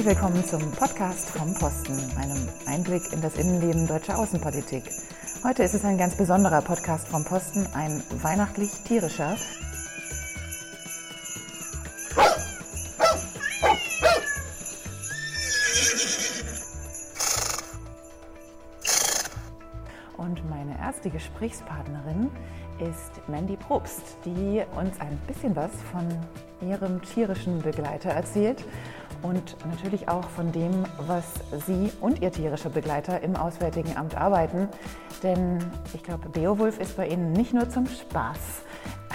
Herzlich willkommen zum Podcast vom Posten, einem Einblick in das Innenleben deutscher Außenpolitik. Heute ist es ein ganz besonderer Podcast vom Posten, ein weihnachtlich tierischer. Und meine erste Gesprächspartnerin ist Mandy Probst, die uns ein bisschen was von ihrem tierischen Begleiter erzählt und natürlich auch von dem, was Sie und Ihr tierischer Begleiter im Auswärtigen Amt arbeiten. Denn ich glaube, Beowulf ist bei Ihnen nicht nur zum Spaß.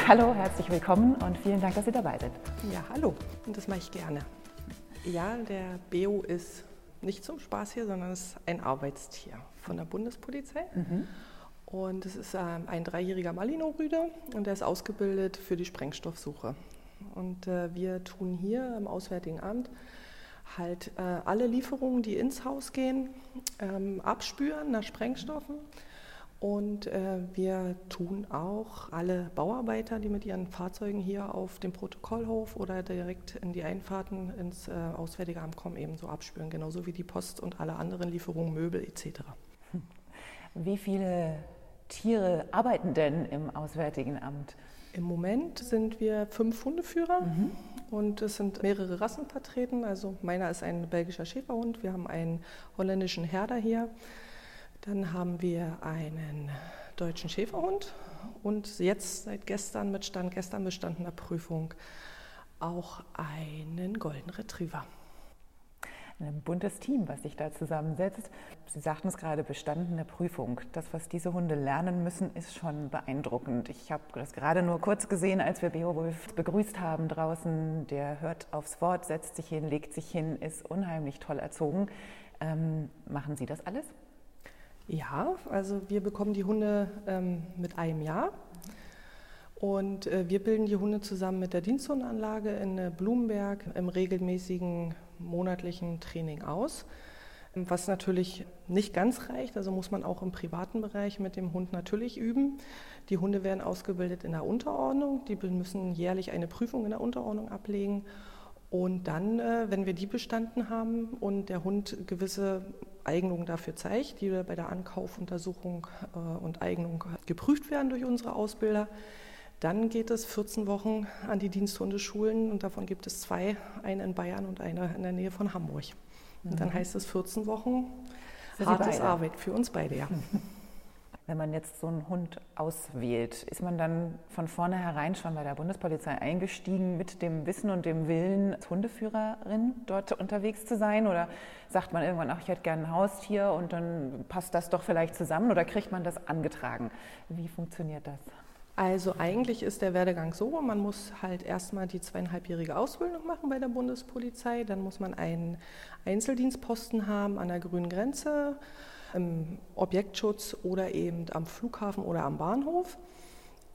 Hallo, herzlich willkommen und vielen Dank, dass Sie dabei sind. Ja, hallo, und das mache ich gerne. Ja, der Beo ist nicht zum Spaß hier, sondern ist ein Arbeitstier von der Bundespolizei. Mhm. Und es ist ähm, ein dreijähriger Malino-Rüde und der ist ausgebildet für die Sprengstoffsuche. Und äh, wir tun hier im Auswärtigen Amt halt äh, alle Lieferungen, die ins Haus gehen, ähm, abspüren nach Sprengstoffen. Und äh, wir tun auch alle Bauarbeiter, die mit ihren Fahrzeugen hier auf dem Protokollhof oder direkt in die Einfahrten ins äh, Auswärtige Amt kommen, ebenso abspüren, genauso wie die Post und alle anderen Lieferungen, Möbel etc. Wie viele Tiere arbeiten denn im Auswärtigen Amt? Im Moment sind wir fünf Hundeführer mhm. Und es sind mehrere Rassen vertreten. Also meiner ist ein belgischer Schäferhund. Wir haben einen holländischen Herder hier. Dann haben wir einen deutschen Schäferhund und jetzt seit gestern mit Stand gestern bestandener Prüfung auch einen Golden Retriever ein buntes Team, was sich da zusammensetzt. Sie sagten es gerade, bestandene Prüfung. Das, was diese Hunde lernen müssen, ist schon beeindruckend. Ich habe das gerade nur kurz gesehen, als wir Beowulf begrüßt haben draußen. Der hört aufs Wort, setzt sich hin, legt sich hin, ist unheimlich toll erzogen. Ähm, machen Sie das alles? Ja, also wir bekommen die Hunde ähm, mit einem Jahr. Und äh, wir bilden die Hunde zusammen mit der Diensthundanlage in äh, Blumenberg im regelmäßigen monatlichen Training aus. Was natürlich nicht ganz reicht, also muss man auch im privaten Bereich mit dem Hund natürlich üben. Die Hunde werden ausgebildet in der Unterordnung, die müssen jährlich eine Prüfung in der Unterordnung ablegen. Und dann, äh, wenn wir die bestanden haben und der Hund gewisse Eignungen dafür zeigt, die bei der Ankaufuntersuchung und Eignung geprüft werden durch unsere Ausbilder, dann geht es 14 Wochen an die Diensthundeschulen und davon gibt es zwei, eine in Bayern und eine in der Nähe von Hamburg. Und dann mhm. heißt es 14 Wochen hartes Arbeit für uns beide, ja. Wenn man jetzt so einen Hund auswählt, ist man dann von vornherein schon bei der Bundespolizei eingestiegen mit dem Wissen und dem Willen, als Hundeführerin dort unterwegs zu sein? Oder sagt man irgendwann, ach, ich hätte gerne ein Haustier und dann passt das doch vielleicht zusammen? Oder kriegt man das angetragen? Wie funktioniert das? Also eigentlich ist der Werdegang so, man muss halt erstmal die zweieinhalbjährige Ausbildung machen bei der Bundespolizei, dann muss man einen Einzeldienstposten haben an der grünen Grenze, im Objektschutz oder eben am Flughafen oder am Bahnhof.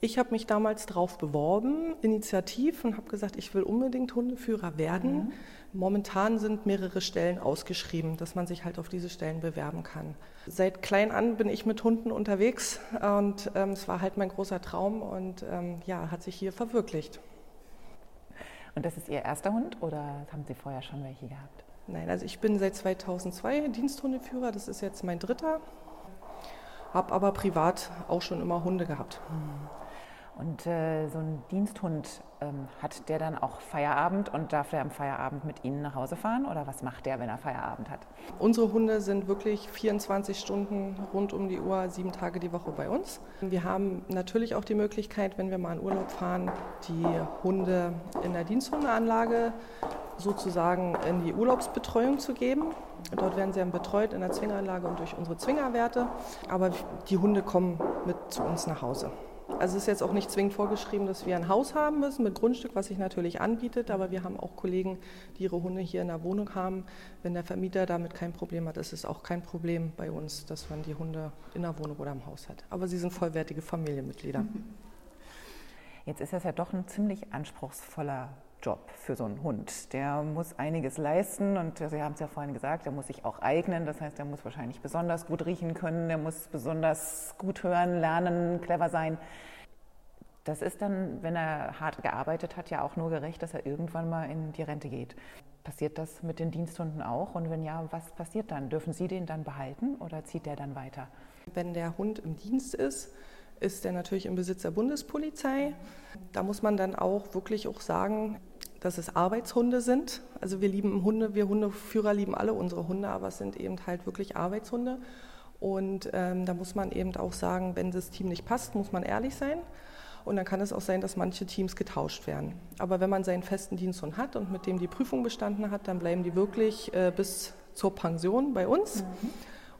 Ich habe mich damals darauf beworben, initiativ, und habe gesagt, ich will unbedingt Hundeführer werden. Mhm. Momentan sind mehrere Stellen ausgeschrieben, dass man sich halt auf diese Stellen bewerben kann. Seit klein an bin ich mit Hunden unterwegs und ähm, es war halt mein großer Traum und ähm, ja, hat sich hier verwirklicht. Und das ist Ihr erster Hund oder haben Sie vorher schon welche gehabt? Nein, also ich bin seit 2002 Diensthundeführer, das ist jetzt mein dritter, habe aber privat auch schon immer Hunde gehabt. Mhm. Und äh, so ein Diensthund, ähm, hat der dann auch Feierabend und darf der am Feierabend mit Ihnen nach Hause fahren? Oder was macht der, wenn er Feierabend hat? Unsere Hunde sind wirklich 24 Stunden rund um die Uhr, sieben Tage die Woche bei uns. Wir haben natürlich auch die Möglichkeit, wenn wir mal in Urlaub fahren, die Hunde in der Diensthundeanlage sozusagen in die Urlaubsbetreuung zu geben. Dort werden sie dann betreut in der Zwingeranlage und durch unsere Zwingerwerte. Aber die Hunde kommen mit zu uns nach Hause. Also es ist jetzt auch nicht zwingend vorgeschrieben, dass wir ein Haus haben müssen mit Grundstück, was sich natürlich anbietet, aber wir haben auch Kollegen, die ihre Hunde hier in der Wohnung haben. Wenn der Vermieter damit kein Problem hat, ist es auch kein Problem bei uns, dass man die Hunde in der Wohnung oder im Haus hat. Aber sie sind vollwertige Familienmitglieder. Jetzt ist das ja doch ein ziemlich anspruchsvoller Job für so einen Hund. Der muss einiges leisten und Sie haben es ja vorhin gesagt, der muss sich auch eignen. Das heißt, er muss wahrscheinlich besonders gut riechen können, der muss besonders gut hören, lernen, clever sein. Das ist dann, wenn er hart gearbeitet hat, ja auch nur gerecht, dass er irgendwann mal in die Rente geht. Passiert das mit den Diensthunden auch? Und wenn ja, was passiert dann? Dürfen Sie den dann behalten oder zieht der dann weiter? Wenn der Hund im Dienst ist, ist er natürlich im Besitz der Bundespolizei. Da muss man dann auch wirklich auch sagen, dass es Arbeitshunde sind. Also wir lieben Hunde, wir Hundeführer lieben alle unsere Hunde, aber es sind eben halt wirklich Arbeitshunde. Und ähm, da muss man eben auch sagen, wenn das Team nicht passt, muss man ehrlich sein. Und dann kann es auch sein, dass manche Teams getauscht werden. Aber wenn man seinen festen Diensthund hat und mit dem die Prüfung bestanden hat, dann bleiben die wirklich äh, bis zur Pension bei uns. Mhm.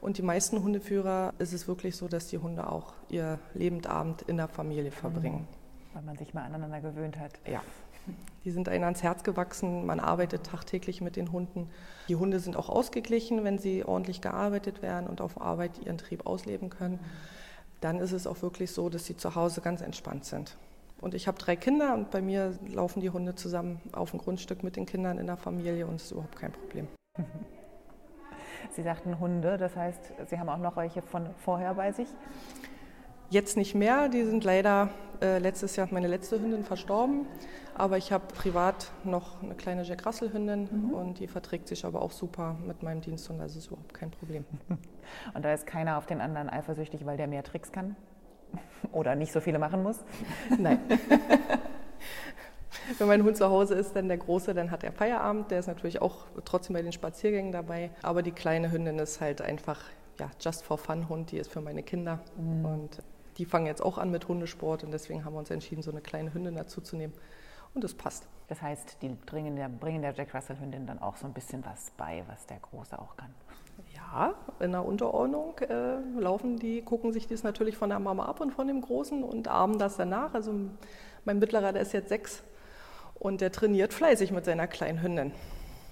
Und die meisten Hundeführer ist es wirklich so, dass die Hunde auch ihr Lebendabend in der Familie verbringen. Mhm. Weil man sich mal aneinander gewöhnt hat. Ja. Die sind einem ans Herz gewachsen. Man arbeitet tagtäglich mit den Hunden. Die Hunde sind auch ausgeglichen, wenn sie ordentlich gearbeitet werden und auf Arbeit ihren Trieb ausleben können. Dann ist es auch wirklich so, dass sie zu Hause ganz entspannt sind. Und ich habe drei Kinder und bei mir laufen die Hunde zusammen auf dem Grundstück mit den Kindern in der Familie und es ist überhaupt kein Problem. Sie sagten Hunde, das heißt, Sie haben auch noch welche von vorher bei sich? Jetzt nicht mehr, die sind leider äh, letztes Jahr meine letzte Hündin verstorben. Aber ich habe privat noch eine kleine Jack Russell Hündin mhm. und die verträgt sich aber auch super mit meinem Dienst und das ist überhaupt kein Problem. Und da ist keiner auf den anderen eifersüchtig, weil der mehr Tricks kann oder nicht so viele machen muss? Nein. Wenn mein Hund zu Hause ist, dann der Große, dann hat er Feierabend. Der ist natürlich auch trotzdem bei den Spaziergängen dabei. Aber die kleine Hündin ist halt einfach ja, just for fun Hund, die ist für meine Kinder. Mhm. Und die fangen jetzt auch an mit Hundesport und deswegen haben wir uns entschieden, so eine kleine Hündin dazu zu nehmen. Und das passt. Das heißt, die bringen der, bringen der Jack Russell Hündin dann auch so ein bisschen was bei, was der Große auch kann. Ja, in der Unterordnung äh, laufen die, gucken sich das natürlich von der Mama ab und von dem Großen und armen das danach. Also mein Mittlerer, der ist jetzt sechs und der trainiert fleißig mit seiner kleinen Hündin.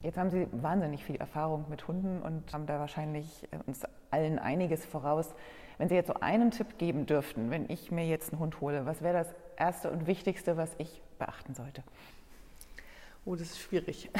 Jetzt haben Sie wahnsinnig viel Erfahrung mit Hunden und haben da wahrscheinlich äh, uns allen einiges voraus. Wenn Sie jetzt so einen Tipp geben dürften, wenn ich mir jetzt einen Hund hole, was wäre das Erste und Wichtigste, was ich beachten sollte? Oh, das ist schwierig.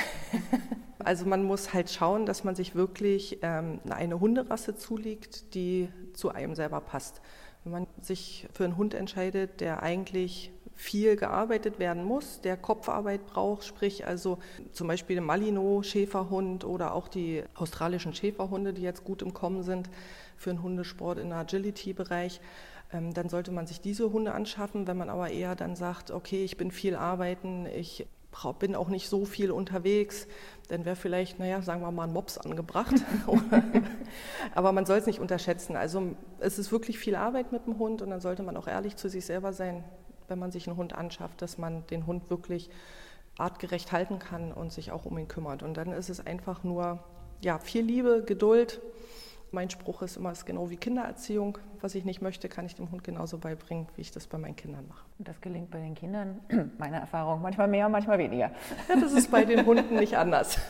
also man muss halt schauen, dass man sich wirklich ähm, eine Hunderasse zulegt, die zu einem selber passt. Wenn man sich für einen Hund entscheidet, der eigentlich viel gearbeitet werden muss, der Kopfarbeit braucht, sprich also zum Beispiel der Malinois-Schäferhund oder auch die australischen Schäferhunde, die jetzt gut im Kommen sind für einen Hundesport im Agility-Bereich, ähm, dann sollte man sich diese Hunde anschaffen. Wenn man aber eher dann sagt, okay, ich bin viel arbeiten, ich bin auch nicht so viel unterwegs, dann wäre vielleicht, naja, sagen wir mal, ein Mops angebracht. Aber man soll es nicht unterschätzen. Also es ist wirklich viel Arbeit mit dem Hund und dann sollte man auch ehrlich zu sich selber sein wenn man sich einen Hund anschafft, dass man den Hund wirklich artgerecht halten kann und sich auch um ihn kümmert. Und dann ist es einfach nur ja, viel Liebe, Geduld. Mein Spruch ist immer, es ist genau wie Kindererziehung. Was ich nicht möchte, kann ich dem Hund genauso beibringen, wie ich das bei meinen Kindern mache. Das gelingt bei den Kindern, meine Erfahrung, manchmal mehr, manchmal weniger. Ja, das ist bei den Hunden nicht anders.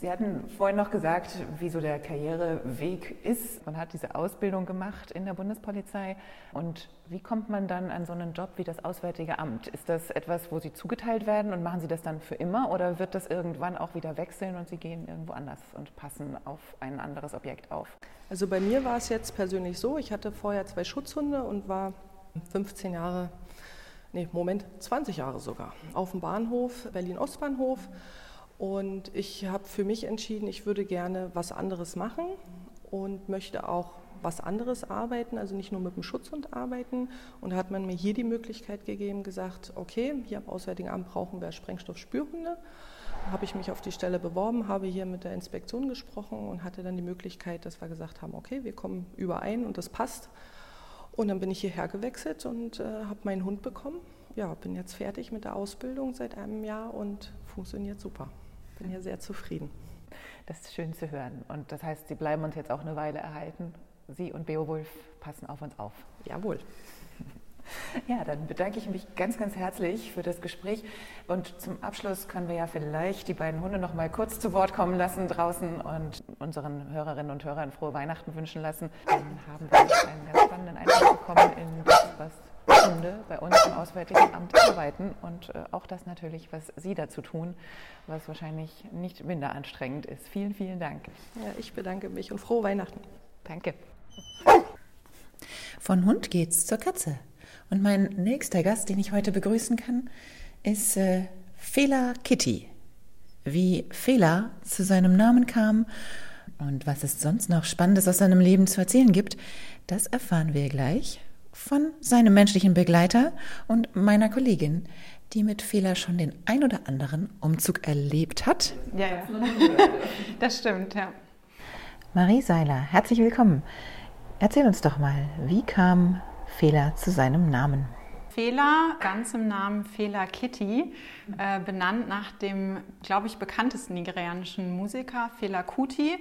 Sie hatten vorhin noch gesagt, wie so der Karriereweg ist. Man hat diese Ausbildung gemacht in der Bundespolizei. Und wie kommt man dann an so einen Job wie das Auswärtige Amt? Ist das etwas, wo Sie zugeteilt werden und machen Sie das dann für immer? Oder wird das irgendwann auch wieder wechseln und Sie gehen irgendwo anders und passen auf ein anderes Objekt auf? Also bei mir war es jetzt persönlich so, ich hatte vorher zwei Schutzhunde und war 15 Jahre, nee, Moment, 20 Jahre sogar, auf dem Bahnhof, Berlin-Ostbahnhof. Und ich habe für mich entschieden, ich würde gerne was anderes machen und möchte auch was anderes arbeiten, also nicht nur mit dem Schutzhund arbeiten. Und da hat man mir hier die Möglichkeit gegeben, gesagt, okay, hier am Auswärtigen Amt brauchen wir Sprengstoffspürhunde. Habe ich mich auf die Stelle beworben, habe hier mit der Inspektion gesprochen und hatte dann die Möglichkeit, dass wir gesagt haben, okay, wir kommen überein und das passt. Und dann bin ich hierher gewechselt und äh, habe meinen Hund bekommen. Ja, bin jetzt fertig mit der Ausbildung seit einem Jahr und funktioniert super bin hier sehr zufrieden. Das ist schön zu hören. Und das heißt, Sie bleiben uns jetzt auch eine Weile erhalten. Sie und Beowulf passen auf uns auf. Jawohl. Ja, dann bedanke ich mich ganz, ganz herzlich für das Gespräch. Und zum Abschluss können wir ja vielleicht die beiden Hunde noch mal kurz zu Wort kommen lassen draußen und unseren Hörerinnen und Hörern frohe Weihnachten wünschen lassen. Dann haben wir einen ganz spannenden Einblick bekommen in das, was Hunde bei uns im Auswärtigen Amt arbeiten und äh, auch das natürlich, was Sie dazu tun, was wahrscheinlich nicht minder anstrengend ist. Vielen, vielen Dank. Ja, ich bedanke mich und frohe Weihnachten. Danke. Von Hund geht's zur Katze. Und mein nächster Gast, den ich heute begrüßen kann, ist äh, Fela Kitty. Wie Fela zu seinem Namen kam und was es sonst noch Spannendes aus seinem Leben zu erzählen gibt, das erfahren wir gleich von seinem menschlichen Begleiter und meiner Kollegin, die mit Fehler schon den ein oder anderen Umzug erlebt hat. Ja, ja. Das stimmt, ja. Marie Seiler, herzlich willkommen. Erzähl uns doch mal, wie kam Fehler zu seinem Namen? Fehler, ganz im Namen Fehler Kitty, äh, benannt nach dem, glaube ich, bekanntesten nigerianischen Musiker Fehler Kuti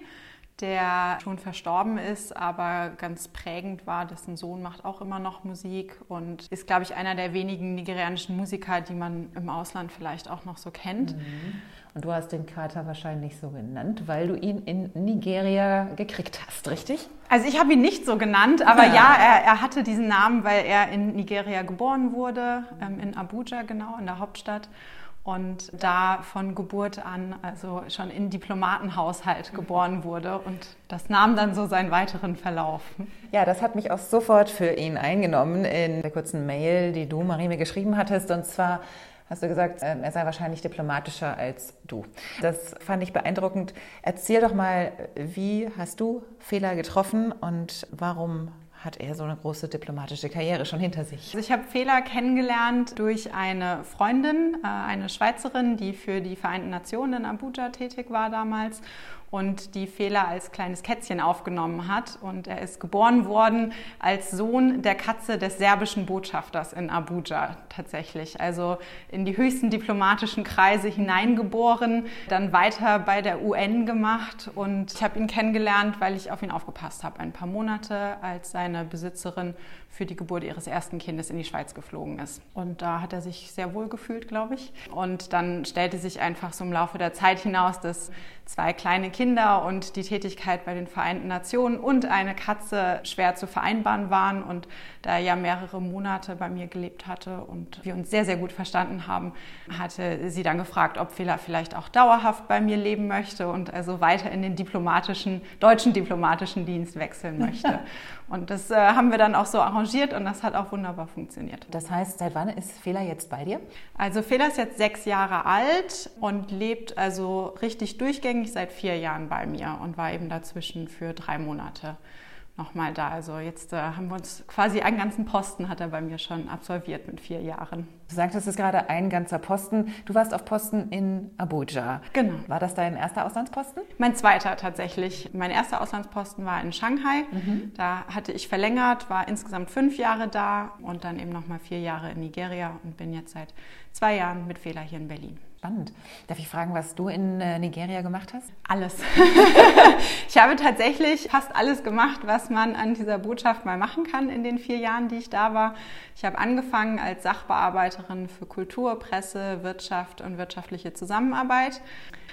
der schon verstorben ist, aber ganz prägend war. Dessen Sohn macht auch immer noch Musik und ist, glaube ich, einer der wenigen nigerianischen Musiker, die man im Ausland vielleicht auch noch so kennt. Mhm. Und du hast den Kater wahrscheinlich so genannt, weil du ihn in Nigeria gekriegt hast, richtig? Also ich habe ihn nicht so genannt, aber ja, ja er, er, hatte diesen Namen, weil er in Nigeria geboren wurde, ähm, in Abuja genau, in der Hauptstadt und da von Geburt an, also schon in Diplomatenhaushalt geboren wurde und das nahm dann so seinen weiteren Verlauf. Ja, das hat mich auch sofort für ihn eingenommen in der kurzen Mail, die du, Marie, mir geschrieben hattest. Und zwar hast du gesagt, ähm, er sei wahrscheinlich diplomatischer als du. Das fand ich beeindruckend. Erzähl doch mal, wie hast du Fehler getroffen und warum hat er so eine große diplomatische Karriere schon hinter sich? Also ich habe Fehler kennengelernt durch eine Freundin, äh, eine Schweizerin, die für die Vereinten Nationen in Abuja tätig war damals und die Fehler als kleines Kätzchen aufgenommen hat. Und er ist geboren worden als Sohn der Katze des serbischen Botschafters in Abuja tatsächlich. Also in die höchsten diplomatischen Kreise hineingeboren, dann weiter bei der UN gemacht. Und ich habe ihn kennengelernt, weil ich auf ihn aufgepasst habe, ein paar Monate, als seine Besitzerin für die Geburt ihres ersten Kindes in die Schweiz geflogen ist. Und da hat er sich sehr wohl gefühlt, glaube ich. Und dann stellte sich einfach so im Laufe der Zeit hinaus, dass zwei kleine Kinder und die Tätigkeit bei den Vereinten Nationen und eine Katze schwer zu vereinbaren waren. Und da er ja mehrere Monate bei mir gelebt hatte und wir uns sehr, sehr gut verstanden haben, hatte sie dann gefragt, ob Fela vielleicht auch dauerhaft bei mir leben möchte und also weiter in den diplomatischen, deutschen diplomatischen Dienst wechseln möchte. Und das äh, haben wir dann auch so arrangiert und das hat auch wunderbar funktioniert. Das heißt, seit wann ist Fela jetzt bei dir? Also Fela ist jetzt sechs Jahre alt und lebt also richtig durchgängig seit vier Jahren bei mir und war eben dazwischen für drei Monate nochmal da. Also jetzt äh, haben wir uns quasi einen ganzen Posten hat er bei mir schon absolviert mit vier Jahren. Du sagtest es gerade, ein ganzer Posten. Du warst auf Posten in Abuja. Genau. War das dein erster Auslandsposten? Mein zweiter tatsächlich. Mein erster Auslandsposten war in Shanghai. Mhm. Da hatte ich verlängert, war insgesamt fünf Jahre da und dann eben nochmal vier Jahre in Nigeria und bin jetzt seit zwei Jahren mit Fehler hier in Berlin. Spannend. Darf ich fragen, was du in äh, Nigeria gemacht hast? Alles. ich habe tatsächlich fast alles gemacht, was man an dieser Botschaft mal machen kann in den vier Jahren, die ich da war. Ich habe angefangen als Sachbearbeiterin für Kultur, Presse, Wirtschaft und wirtschaftliche Zusammenarbeit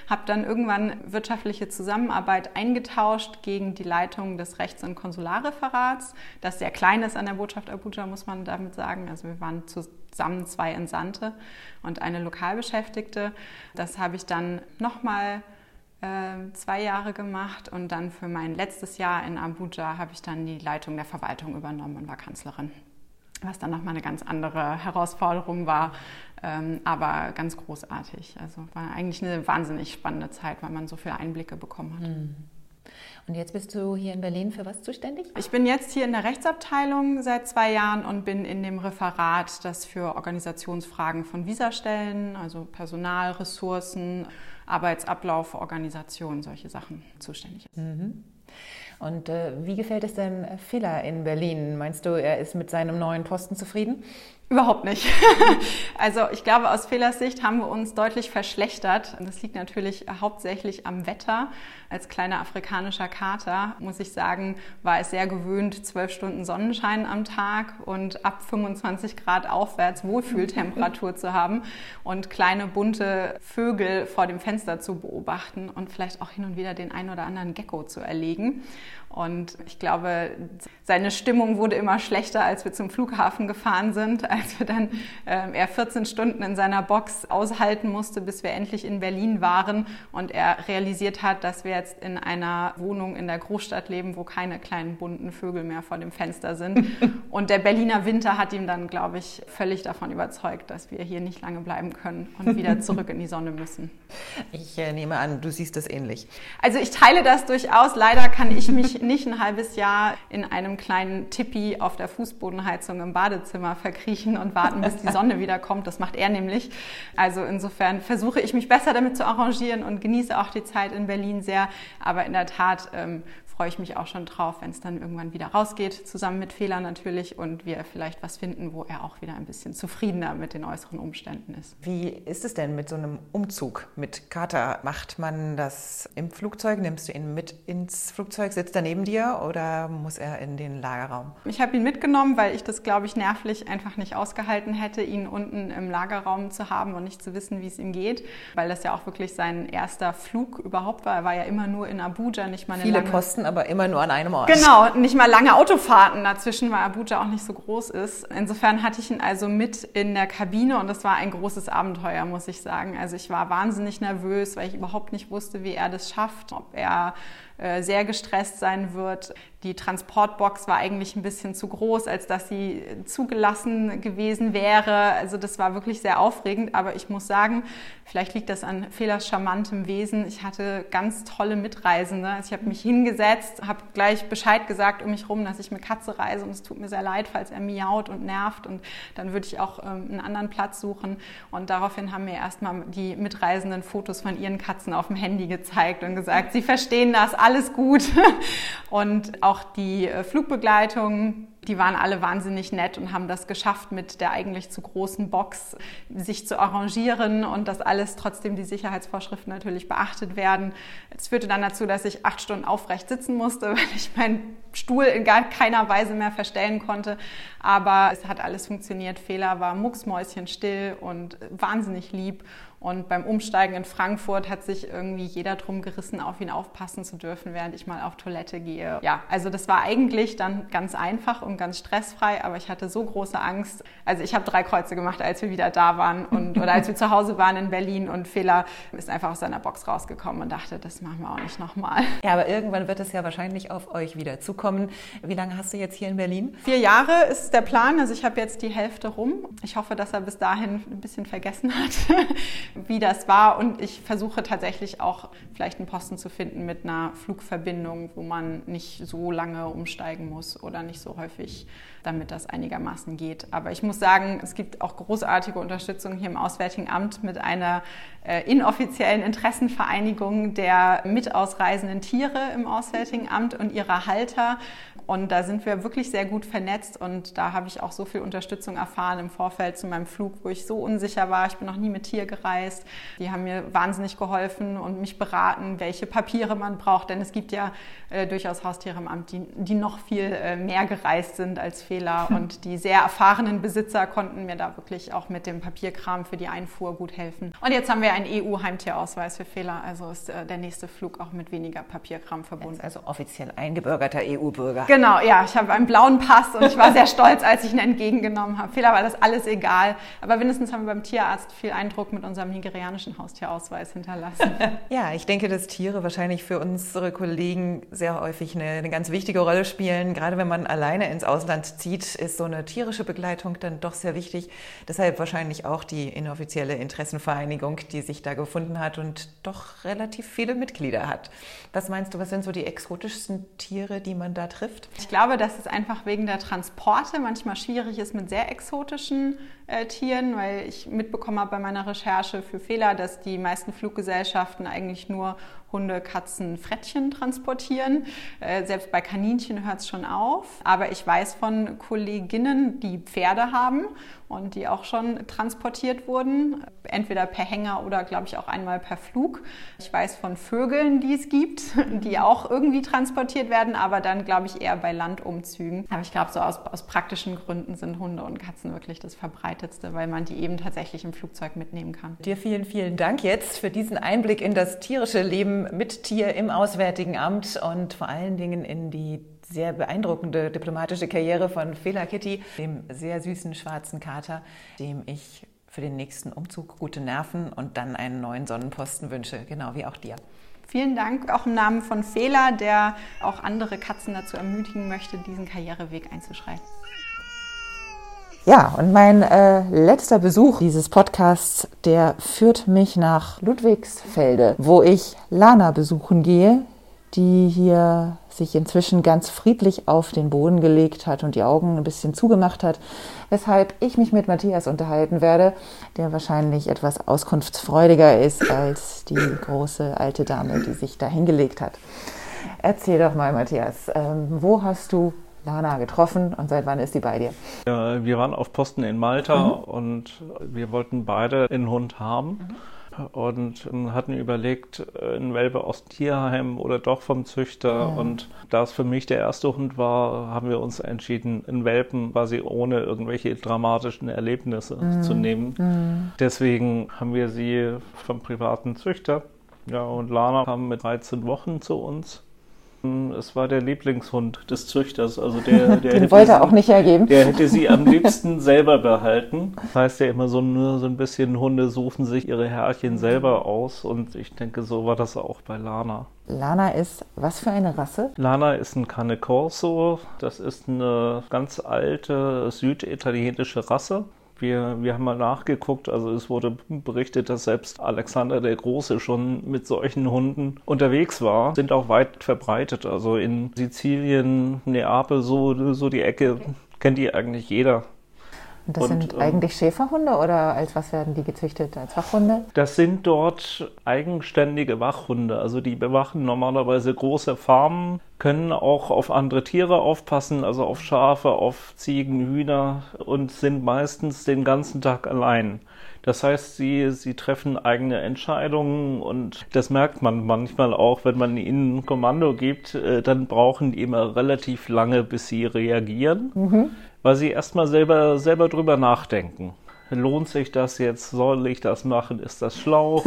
habe dann irgendwann wirtschaftliche Zusammenarbeit eingetauscht gegen die Leitung des Rechts- und Konsularreferats, das sehr klein ist an der Botschaft Abuja, muss man damit sagen. Also wir waren zusammen zwei Entsandte und eine Lokalbeschäftigte. Das habe ich dann nochmal äh, zwei Jahre gemacht und dann für mein letztes Jahr in Abuja habe ich dann die Leitung der Verwaltung übernommen und war Kanzlerin was dann nochmal eine ganz andere Herausforderung war, ähm, aber ganz großartig. Also war eigentlich eine wahnsinnig spannende Zeit, weil man so viele Einblicke bekommen hat. Hm. Und jetzt bist du hier in Berlin für was zuständig? Ich bin jetzt hier in der Rechtsabteilung seit zwei Jahren und bin in dem Referat, das für Organisationsfragen von Visastellen, also Personal, Ressourcen, Arbeitsablauf, Organisation, solche Sachen zuständig ist. Mhm. Und äh, wie gefällt es denn Filler in Berlin? Meinst du, er ist mit seinem neuen Posten zufrieden? Überhaupt nicht. Also ich glaube, aus Fehlers Sicht haben wir uns deutlich verschlechtert. Das liegt natürlich hauptsächlich am Wetter. Als kleiner afrikanischer Kater, muss ich sagen, war es sehr gewöhnt, zwölf Stunden Sonnenschein am Tag und ab 25 Grad aufwärts Wohlfühltemperatur zu haben und kleine bunte Vögel vor dem Fenster zu beobachten und vielleicht auch hin und wieder den einen oder anderen Gecko zu erlegen. Und ich glaube, seine Stimmung wurde immer schlechter, als wir zum Flughafen gefahren sind als wir dann äh, er 14 Stunden in seiner Box aushalten musste, bis wir endlich in Berlin waren und er realisiert hat, dass wir jetzt in einer Wohnung in der Großstadt leben, wo keine kleinen bunten Vögel mehr vor dem Fenster sind. und der Berliner Winter hat ihm dann, glaube ich, völlig davon überzeugt, dass wir hier nicht lange bleiben können und wieder zurück in die Sonne müssen. Ich äh, nehme an, du siehst das ähnlich. Also ich teile das durchaus. Leider kann ich mich nicht ein halbes Jahr in einem kleinen Tippi auf der Fußbodenheizung im Badezimmer verkriechen und warten, bis die Sonne wieder kommt. Das macht er nämlich. Also insofern versuche ich mich besser damit zu arrangieren und genieße auch die Zeit in Berlin sehr. Aber in der Tat ähm, freue ich mich auch schon drauf, wenn es dann irgendwann wieder rausgeht, zusammen mit Fehlern natürlich und wir vielleicht was finden, wo er auch wieder ein bisschen zufriedener mit den äußeren Umständen ist. Wie ist es denn mit so einem Umzug mit Kater? Macht man das im Flugzeug? Nimmst du ihn mit ins Flugzeug? Sitzt er neben dir oder muss er in den Lagerraum? Ich habe ihn mitgenommen, weil ich das, glaube ich, nervlich einfach nicht ausgehalten hätte, ihn unten im Lagerraum zu haben und nicht zu wissen, wie es ihm geht, weil das ja auch wirklich sein erster Flug überhaupt war. Er war ja immer nur in Abuja, nicht mal eine Viele lange Posten aber immer nur an einem Ort. Genau, nicht mal lange Autofahrten dazwischen, weil Abuja auch nicht so groß ist. Insofern hatte ich ihn also mit in der Kabine und das war ein großes Abenteuer, muss ich sagen. Also ich war wahnsinnig nervös, weil ich überhaupt nicht wusste, wie er das schafft, ob er sehr gestresst sein wird. Die Transportbox war eigentlich ein bisschen zu groß, als dass sie zugelassen gewesen wäre. Also das war wirklich sehr aufregend. Aber ich muss sagen, vielleicht liegt das an Fehlers charmantem Wesen. Ich hatte ganz tolle Mitreisende. Also ich habe mich hingesetzt, habe gleich Bescheid gesagt um mich rum, dass ich mit Katze reise und es tut mir sehr leid, falls er miaut und nervt. Und dann würde ich auch ähm, einen anderen Platz suchen. Und daraufhin haben mir erstmal die Mitreisenden Fotos von ihren Katzen auf dem Handy gezeigt und gesagt, sie verstehen das, alles gut. Und auch die äh, Flugbegleitung die waren alle wahnsinnig nett und haben das geschafft, mit der eigentlich zu großen Box sich zu arrangieren und dass alles trotzdem die Sicherheitsvorschriften natürlich beachtet werden. Es führte dann dazu, dass ich acht Stunden aufrecht sitzen musste, weil ich meinen Stuhl in gar keiner Weise mehr verstellen konnte. Aber es hat alles funktioniert. Fehler war mucksmäuschenstill und wahnsinnig lieb. Und beim Umsteigen in Frankfurt hat sich irgendwie jeder drum gerissen, auf ihn aufpassen zu dürfen, während ich mal auf Toilette gehe. Ja, also das war eigentlich dann ganz einfach und ganz stressfrei, aber ich hatte so große Angst. Also ich habe drei Kreuze gemacht, als wir wieder da waren und oder als wir zu Hause waren in Berlin und Fehler ist einfach aus seiner Box rausgekommen und dachte, das machen wir auch nicht nochmal. Ja, aber irgendwann wird es ja wahrscheinlich auf euch wieder zukommen. Wie lange hast du jetzt hier in Berlin? Vier Jahre ist der Plan. Also ich habe jetzt die Hälfte rum. Ich hoffe, dass er bis dahin ein bisschen vergessen hat wie das war. Und ich versuche tatsächlich auch vielleicht einen Posten zu finden mit einer Flugverbindung, wo man nicht so lange umsteigen muss oder nicht so häufig, damit das einigermaßen geht. Aber ich muss sagen, es gibt auch großartige Unterstützung hier im Auswärtigen Amt mit einer äh, inoffiziellen Interessenvereinigung der mitausreisenden Tiere im Auswärtigen Amt und ihrer Halter. Und da sind wir wirklich sehr gut vernetzt und da habe ich auch so viel Unterstützung erfahren im Vorfeld zu meinem Flug, wo ich so unsicher war. Ich bin noch nie mit Tier gereist. Die haben mir wahnsinnig geholfen und mich beraten, welche Papiere man braucht, denn es gibt ja äh, durchaus Haustiere im Amt, die, die noch viel äh, mehr gereist sind als Fehler und die sehr erfahrenen Besitzer konnten mir da wirklich auch mit dem Papierkram für die Einfuhr gut helfen. Und jetzt haben wir einen EU-Heimtierausweis für Fehler, also ist äh, der nächste Flug auch mit weniger Papierkram verbunden. also offiziell eingebürgerter EU-Bürger. Genau, ja, ich habe einen blauen Pass und ich war sehr stolz, als ich ihn entgegengenommen habe. Fehler war das alles egal, aber mindestens haben wir beim Tierarzt viel Eindruck mit unserem nigerianischen Haustierausweis hinterlassen. Ja, ich denke, dass Tiere wahrscheinlich für unsere Kollegen sehr häufig eine, eine ganz wichtige Rolle spielen. Gerade wenn man alleine ins Ausland zieht, ist so eine tierische Begleitung dann doch sehr wichtig. Deshalb wahrscheinlich auch die inoffizielle Interessenvereinigung, die sich da gefunden hat und doch relativ viele Mitglieder hat. Was meinst du, was sind so die exotischsten Tiere, die man da trifft? Ich glaube, dass es einfach wegen der Transporte manchmal schwierig ist mit sehr exotischen äh, Tieren, weil ich mitbekommen habe bei meiner Recherche für Fehler, dass die meisten Fluggesellschaften eigentlich nur Hunde, Katzen, Frettchen transportieren. Äh, selbst bei Kaninchen hört es schon auf. Aber ich weiß von Kolleginnen, die Pferde haben und die auch schon transportiert wurden, entweder per Hänger oder, glaube ich, auch einmal per Flug. Ich weiß von Vögeln, die es gibt, die auch irgendwie transportiert werden, aber dann, glaube ich, eher bei Landumzügen. Aber ich glaube, so aus, aus praktischen Gründen sind Hunde und Katzen wirklich das Verbreitetste, weil man die eben tatsächlich im Flugzeug mitnehmen kann. Dir vielen, vielen Dank jetzt für diesen Einblick in das tierische Leben mit Tier im Auswärtigen Amt und vor allen Dingen in die sehr beeindruckende diplomatische Karriere von Fela Kitty, dem sehr süßen schwarzen Kater, dem ich für den nächsten Umzug gute Nerven und dann einen neuen Sonnenposten wünsche, genau wie auch dir. Vielen Dank, auch im Namen von Fela, der auch andere Katzen dazu ermutigen möchte, diesen Karriereweg einzuschreiten. Ja, und mein äh, letzter Besuch dieses Podcasts, der führt mich nach Ludwigsfelde, wo ich Lana besuchen gehe, die hier sich inzwischen ganz friedlich auf den Boden gelegt hat und die Augen ein bisschen zugemacht hat, weshalb ich mich mit Matthias unterhalten werde, der wahrscheinlich etwas auskunftsfreudiger ist als die große alte Dame, die sich da hingelegt hat. Erzähl doch mal, Matthias, ähm, wo hast du Lana getroffen und seit wann ist sie bei dir? Ja, wir waren auf Posten in Malta mhm. und wir wollten beide einen Hund haben. Mhm und hatten überlegt, ein Welpe aus Tierheim oder doch vom Züchter. Ja. Und da es für mich der erste Hund war, haben wir uns entschieden, einen Welpen quasi ohne irgendwelche dramatischen Erlebnisse mhm. zu nehmen. Mhm. Deswegen haben wir sie vom privaten Züchter. Ja, und Lana kam mit 13 Wochen zu uns es war der Lieblingshund des Züchters. Also der, der Den wollte er auch nicht hergeben. Der hätte sie am liebsten selber behalten. Das heißt ja immer so, nur so ein bisschen Hunde suchen sich ihre Herrchen selber aus. Und ich denke, so war das auch bei Lana. Lana ist was für eine Rasse? Lana ist ein Cane Corso. Das ist eine ganz alte süditalienische Rasse. Wir, wir haben mal nachgeguckt, also es wurde berichtet, dass selbst Alexander der Große schon mit solchen Hunden unterwegs war, sind auch weit verbreitet. Also in Sizilien, Neapel, so, so die Ecke kennt die eigentlich jeder. Und das und, sind ähm, eigentlich Schäferhunde oder als was werden die gezüchtet? Als Wachhunde? Das sind dort eigenständige Wachhunde. Also die bewachen normalerweise große Farmen, können auch auf andere Tiere aufpassen, also auf Schafe, auf Ziegen, Hühner und sind meistens den ganzen Tag allein. Das heißt, sie, sie treffen eigene Entscheidungen und das merkt man manchmal auch, wenn man ihnen ein Kommando gibt, äh, dann brauchen die immer relativ lange, bis sie reagieren. Mhm weil sie erstmal selber, selber drüber nachdenken. Lohnt sich das jetzt? Soll ich das machen? Ist das schlau?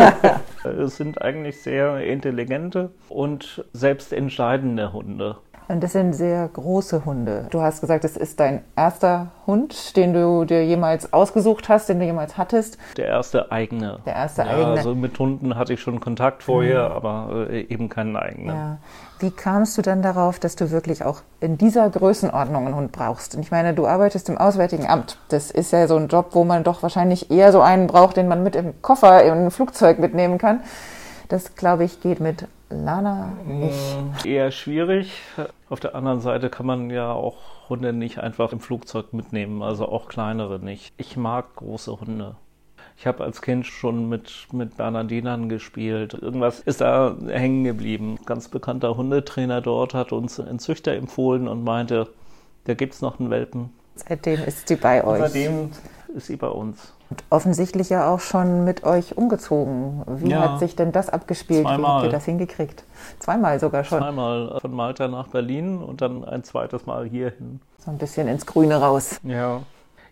es sind eigentlich sehr intelligente und selbstentscheidende Hunde. Und das sind sehr große Hunde. Du hast gesagt, es ist dein erster Hund, den du dir jemals ausgesucht hast, den du jemals hattest. Der erste eigene. Der erste ja, eigene. Also mit Hunden hatte ich schon Kontakt vorher, mhm. aber äh, eben keinen eigenen. Ja. Wie kamst du dann darauf, dass du wirklich auch in dieser Größenordnung einen Hund brauchst? Und ich meine, du arbeitest im Auswärtigen Amt. Das ist ja so ein Job, wo man doch wahrscheinlich eher so einen braucht, den man mit im Koffer ein Flugzeug mitnehmen kann. Das, glaube ich, geht mit Lana nicht. Eher schwierig. Auf der anderen Seite kann man ja auch Hunde nicht einfach im Flugzeug mitnehmen, also auch kleinere nicht. Ich mag große Hunde. Ich habe als Kind schon mit, mit Bernardinern gespielt. Irgendwas ist da hängen geblieben. Ein ganz bekannter Hundetrainer dort hat uns einen Züchter empfohlen und meinte, da gibt es noch einen Welpen. Seitdem ist sie bei euch. seitdem ist sie bei uns. Und offensichtlich ja auch schon mit euch umgezogen. Wie ja, hat sich denn das abgespielt? Zweimal. Wie habt ihr das hingekriegt? Zweimal sogar schon. Zweimal von Malta nach Berlin und dann ein zweites Mal hierhin. So ein bisschen ins Grüne raus. Ja.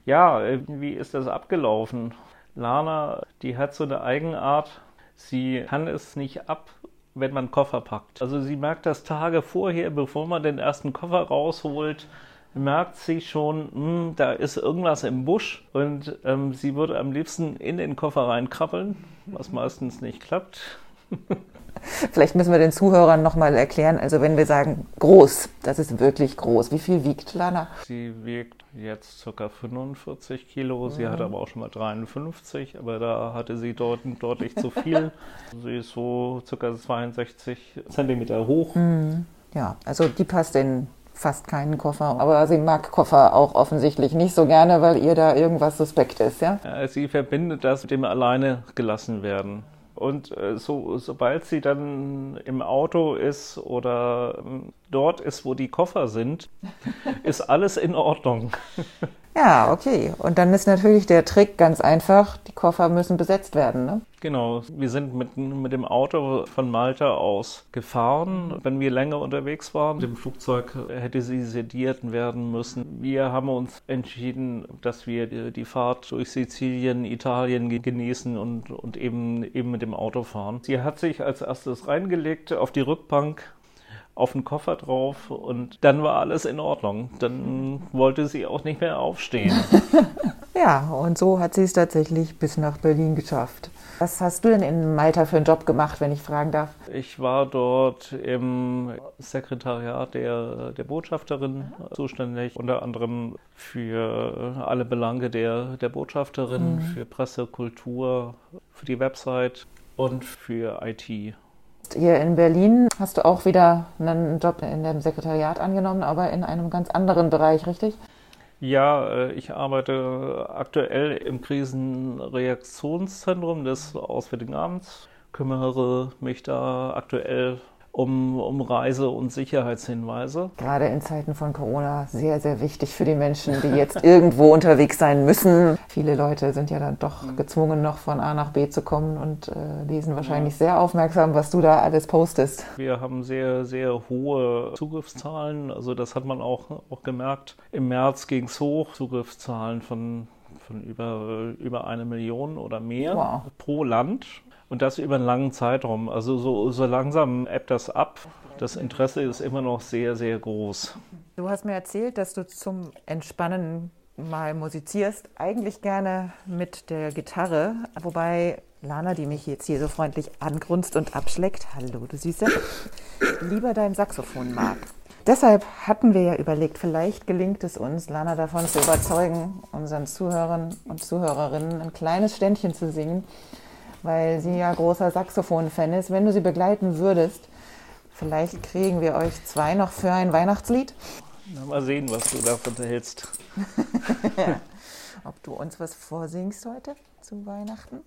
Ja, wie ist das abgelaufen? Lana, die hat so eine Eigenart, sie kann es nicht ab, wenn man Koffer packt. Also sie merkt das Tage vorher, bevor man den ersten Koffer rausholt, merkt sie schon, mh, hm, da ist irgendwas im Busch und ähm, sie würde am liebsten in den Koffer reinkrabbeln, was meistens nicht klappt. Vielleicht müssen wir den Zuhörern nochmal erklären, also wenn wir sagen groß, das ist wirklich groß. Wie viel wiegt Lana? Sie wiegt jetzt ca. 45 Kilo, sie mhm. hat aber auch schon mal 53, aber da hatte sie dort deutlich zu viel. sie ist so ca. 62 Zentimeter hoch. Mhm. Ja, also die passt in fast keinen Koffer. Aber sie mag Koffer auch offensichtlich nicht so gerne, weil ihr da irgendwas suspekt ist, ja? Sie verbindet das mit dem alleine gelassen werden. Und äh, so, sobald sie dann im Auto ist oder ähm, dort ist, wo die Koffer sind, ist alles in Ordnung. Ja, okay. Und dann ist natürlich der Trick ganz einfach, die Koffer müssen besetzt werden, ne? Genau, wir sind mit, mit dem Auto von Malta aus gefahren. Wenn wir länger unterwegs waren, mit dem Flugzeug hätte sie sediert werden müssen. Wir haben uns entschieden, dass wir die, die Fahrt durch Sizilien, Italien genießen und, und eben, eben mit dem Auto fahren. Sie hat sich als erstes reingelegt auf die Rückbank auf den Koffer drauf und dann war alles in Ordnung. Dann wollte sie auch nicht mehr aufstehen. ja, und so hat sie es tatsächlich bis nach Berlin geschafft. Was hast du denn in Malta für einen Job gemacht, wenn ich fragen darf? Ich war dort im Sekretariat der, der Botschafterin zuständig, unter anderem für alle Belange der, der Botschafterin, mhm. für Presse, Kultur, für die Website und für IT. Hier in Berlin hast du auch wieder einen Job in dem Sekretariat angenommen, aber in einem ganz anderen Bereich, richtig? Ja, äh, ich arbeite aktuell im Krisenreaktionszentrum des Auswärtigen Amts, kümmere mich da aktuell um, um Reise- und Sicherheitshinweise. Gerade in Zeiten von Corona sehr, sehr wichtig für die Menschen, die jetzt irgendwo unterwegs sein müssen. Viele Leute sind ja dann doch mhm. gezwungen, noch von A nach B zu kommen und äh, lesen wahrscheinlich ja. sehr aufmerksam, was du da alles postest. Wir haben sehr, sehr hohe Zugriffszahlen. Also das hat man auch, auch gemerkt. Im März ging es hoch, Zugriffszahlen von von über, über eine Million oder mehr wow. pro Land. Und das über einen langen Zeitraum. Also so, so langsam ebbt das ab. Das Interesse ist immer noch sehr, sehr groß. Du hast mir erzählt, dass du zum Entspannen mal musizierst. Eigentlich gerne mit der Gitarre. Wobei Lana, die mich jetzt hier so freundlich angrunzt und abschleckt, hallo du Süße, lieber dein Saxophon mag. Deshalb hatten wir ja überlegt, vielleicht gelingt es uns, Lana davon zu überzeugen, unseren Zuhörern und Zuhörerinnen ein kleines Ständchen zu singen, weil sie ja großer Saxophon-Fan ist. Wenn du sie begleiten würdest, vielleicht kriegen wir euch zwei noch für ein Weihnachtslied. Na, mal sehen, was du davon hältst. Ob du uns was vorsingst heute zu Weihnachten?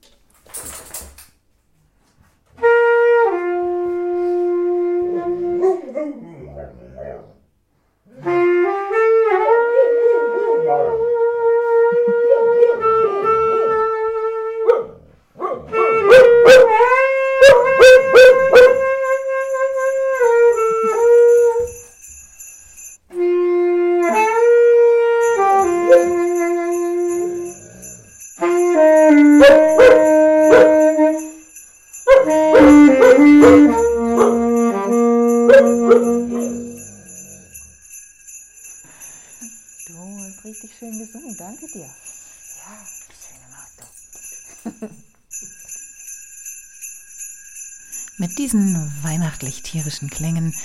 Diesen weihnachtlich-tierischen Klängen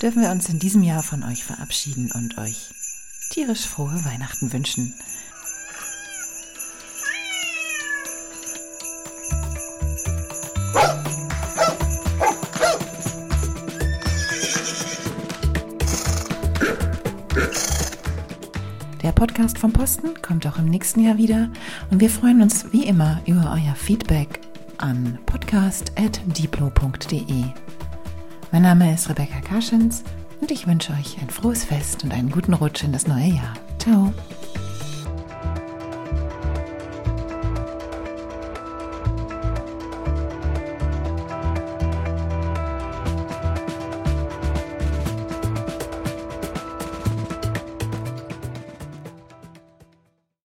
dürfen wir uns in diesem Jahr von euch verabschieden und euch tierisch frohe Weihnachten wünschen. Der Podcast vom Posten kommt auch im nächsten Jahr wieder und wir freuen uns wie immer über euer Feedback an podcast.diplo.de. Mein Name ist Rebecca Kaschens und ich wünsche euch ein frohes Fest und einen guten Rutsch in das neue Jahr. Ciao!